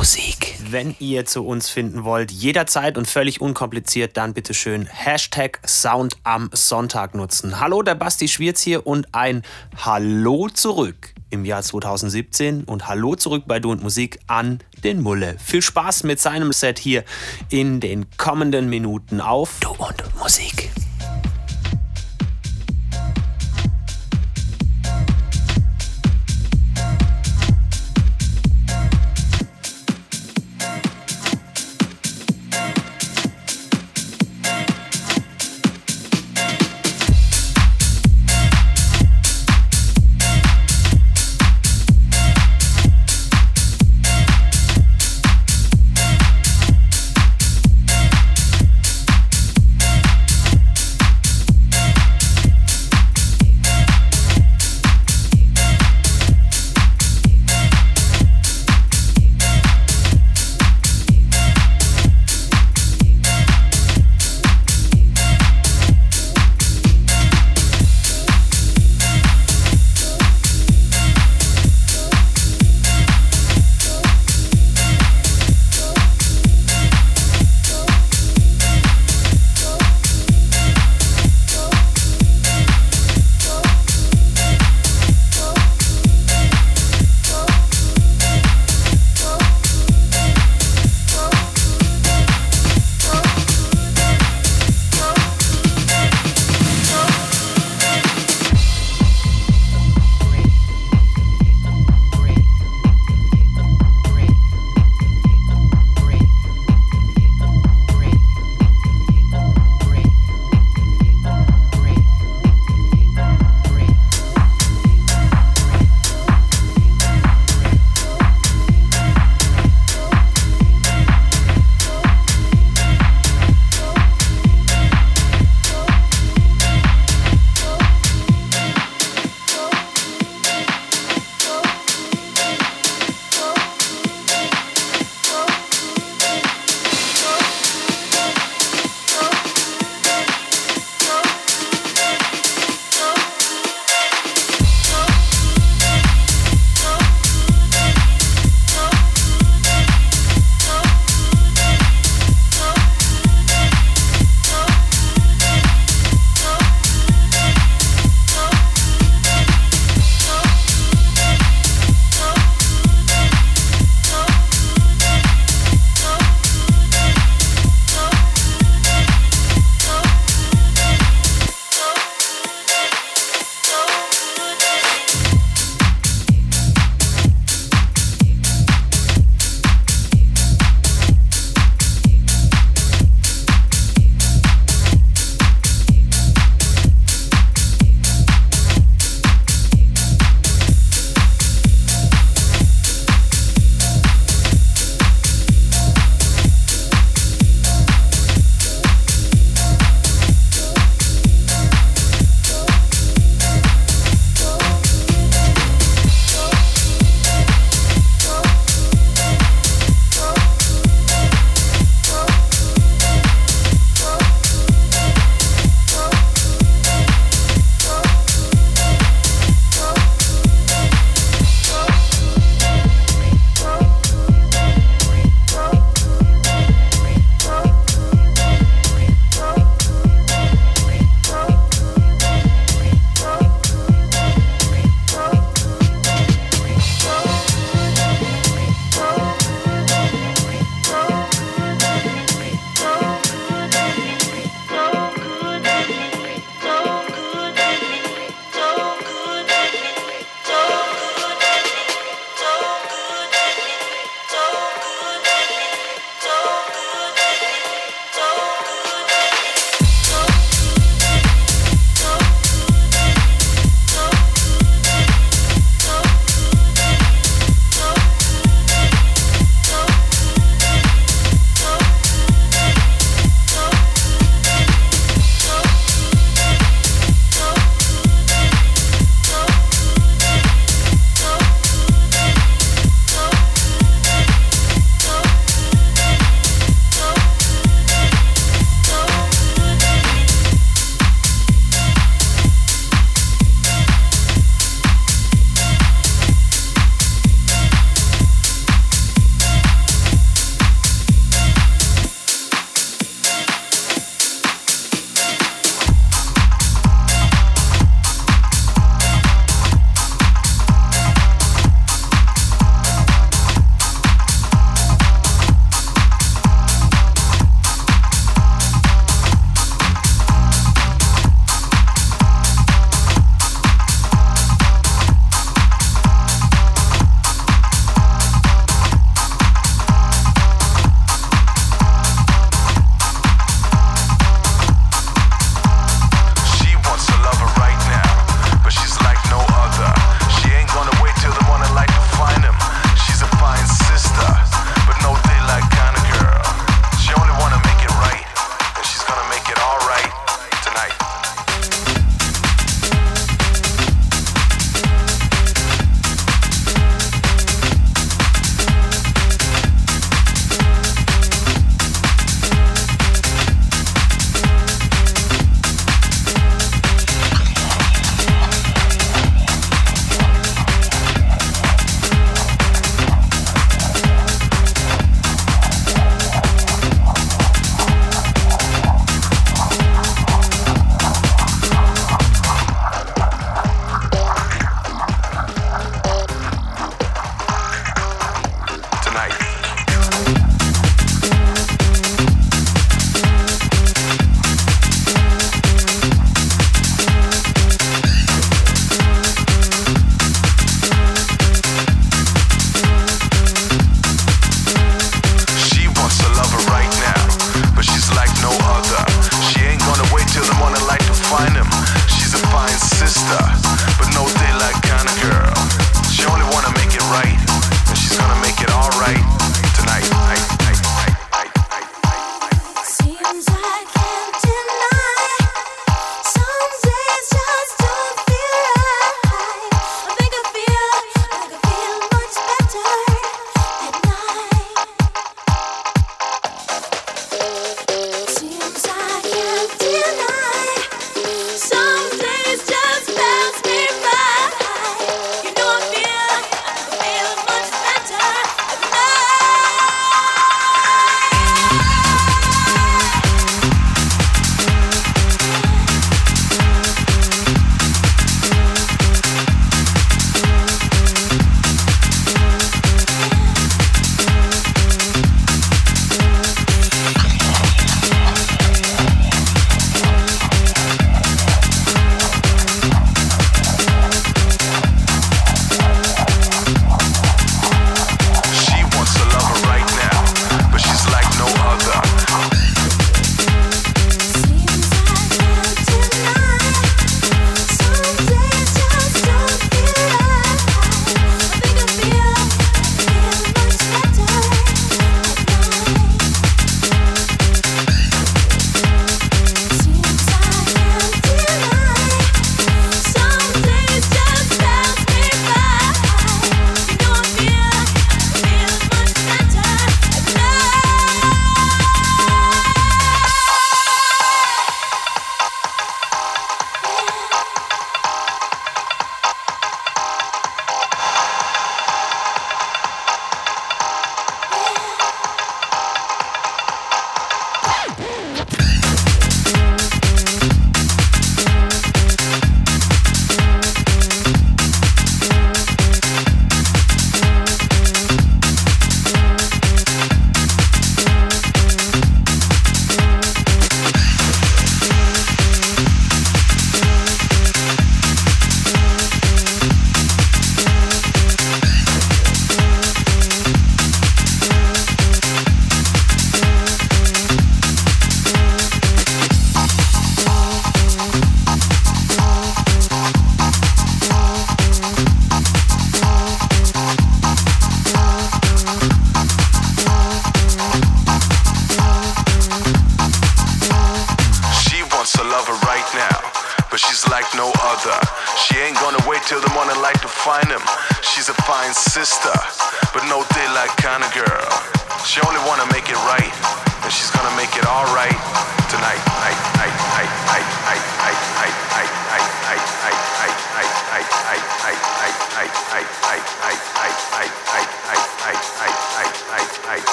Musik. Wenn ihr zu uns finden wollt, jederzeit und völlig unkompliziert, dann bitte schön Hashtag Sound am Sonntag nutzen. Hallo, der Basti Schwierz hier und ein Hallo zurück im Jahr 2017 und Hallo zurück bei Du und Musik an den Mulle. Viel Spaß mit seinem Set hier in den kommenden Minuten auf Du und Musik.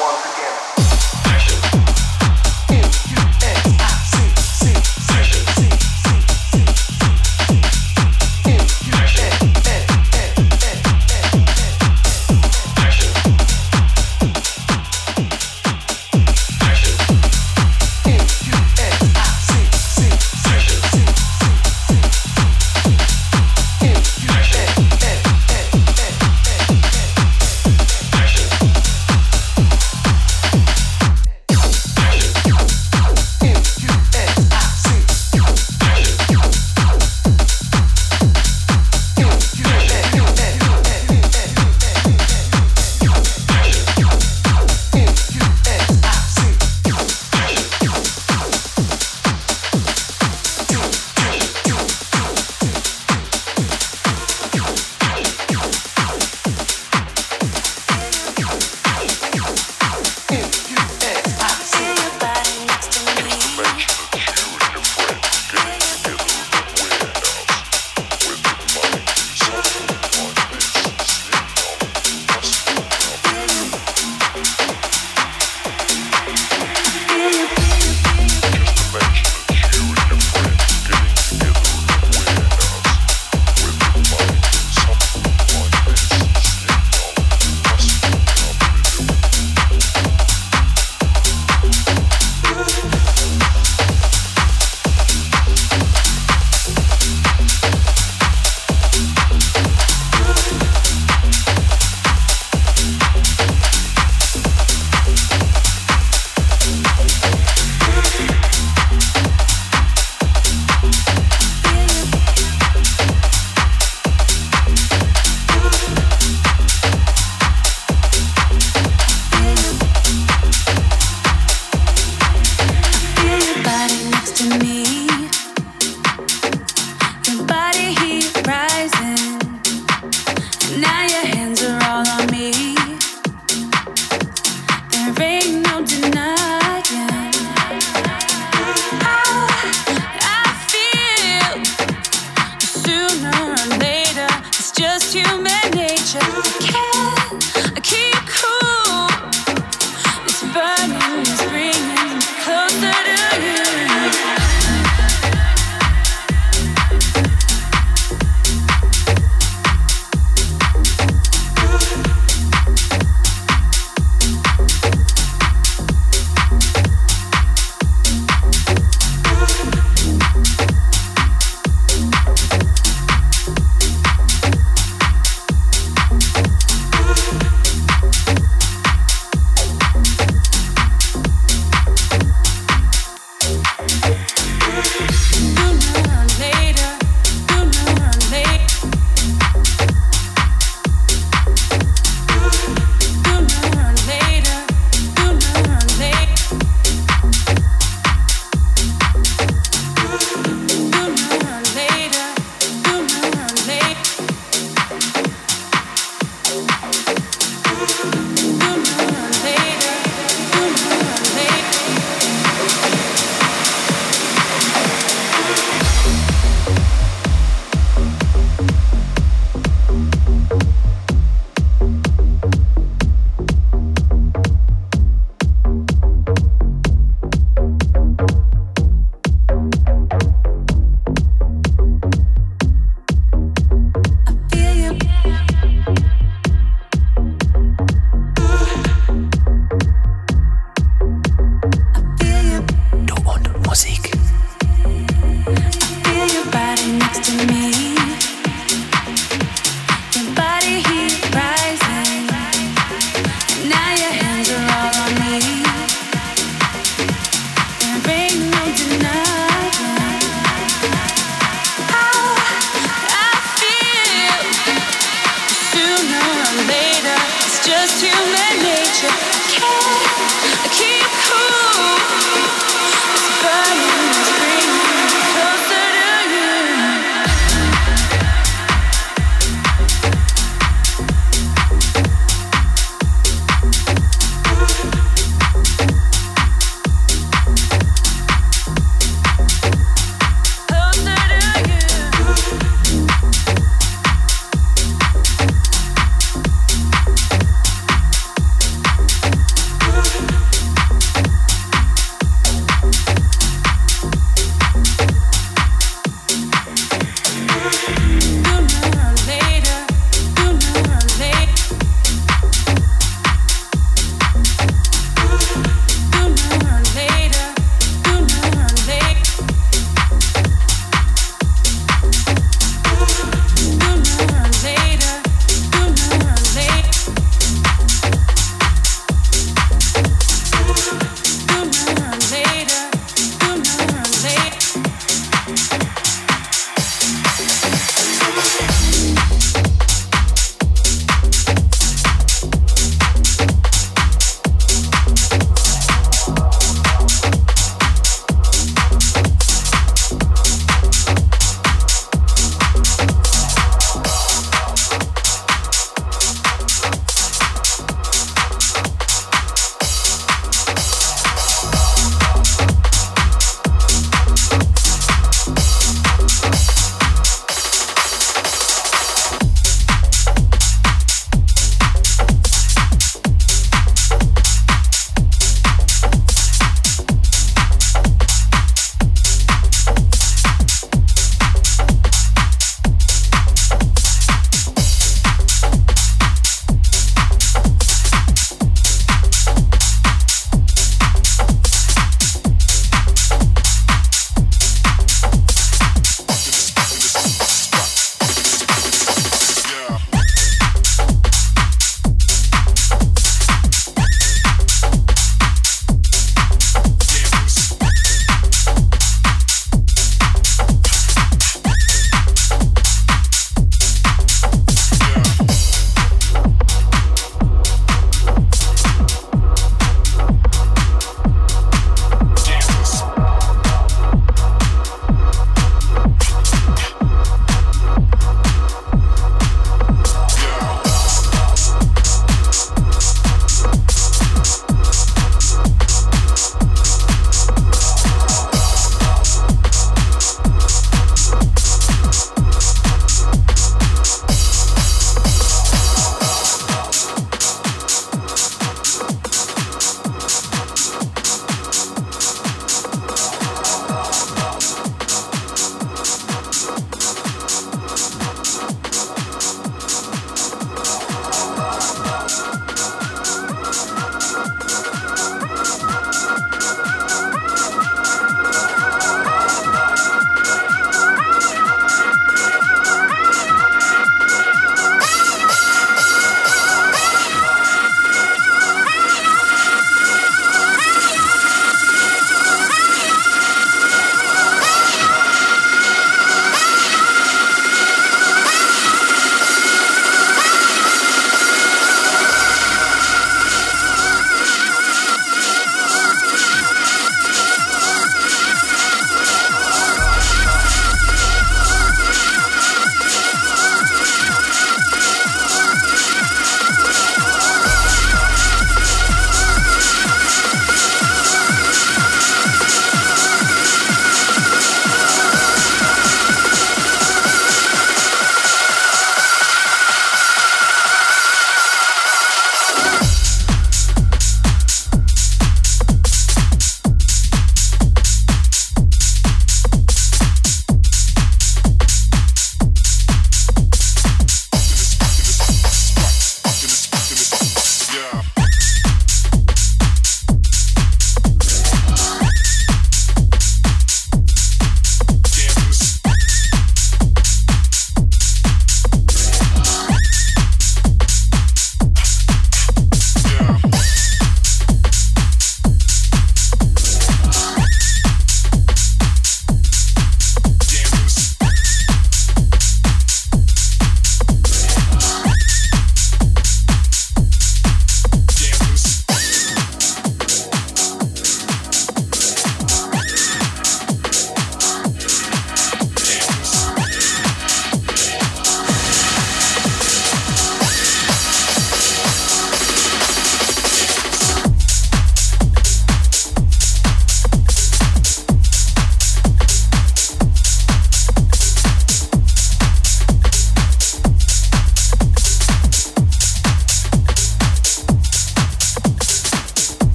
once again.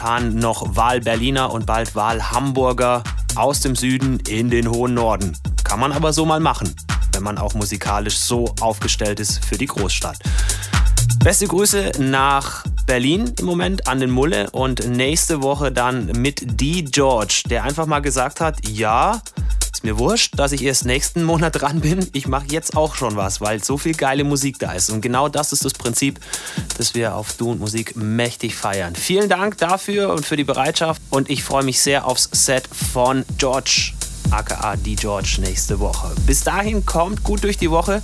Momentan noch Wahl-Berliner und bald Wahl-Hamburger aus dem Süden in den hohen Norden. Kann man aber so mal machen, wenn man auch musikalisch so aufgestellt ist für die Großstadt. Beste Grüße nach Berlin im Moment an den Mulle und nächste Woche dann mit D. George, der einfach mal gesagt hat, ja, ist mir wurscht, dass ich erst nächsten Monat dran bin. Ich mache jetzt auch schon was, weil so viel geile Musik da ist. Und genau das ist das Prinzip, das wir auf Du und Musik mächtig feiern. Vielen Dank dafür und für die Bereitschaft. Und ich freue mich sehr aufs Set von George aka die George nächste Woche. Bis dahin kommt gut durch die Woche.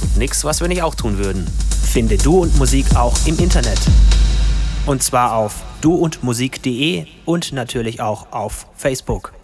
Tut nichts, was wir nicht auch tun würden. Finde Du und Musik auch im Internet. Und zwar auf duundmusik.de und natürlich auch auf Facebook.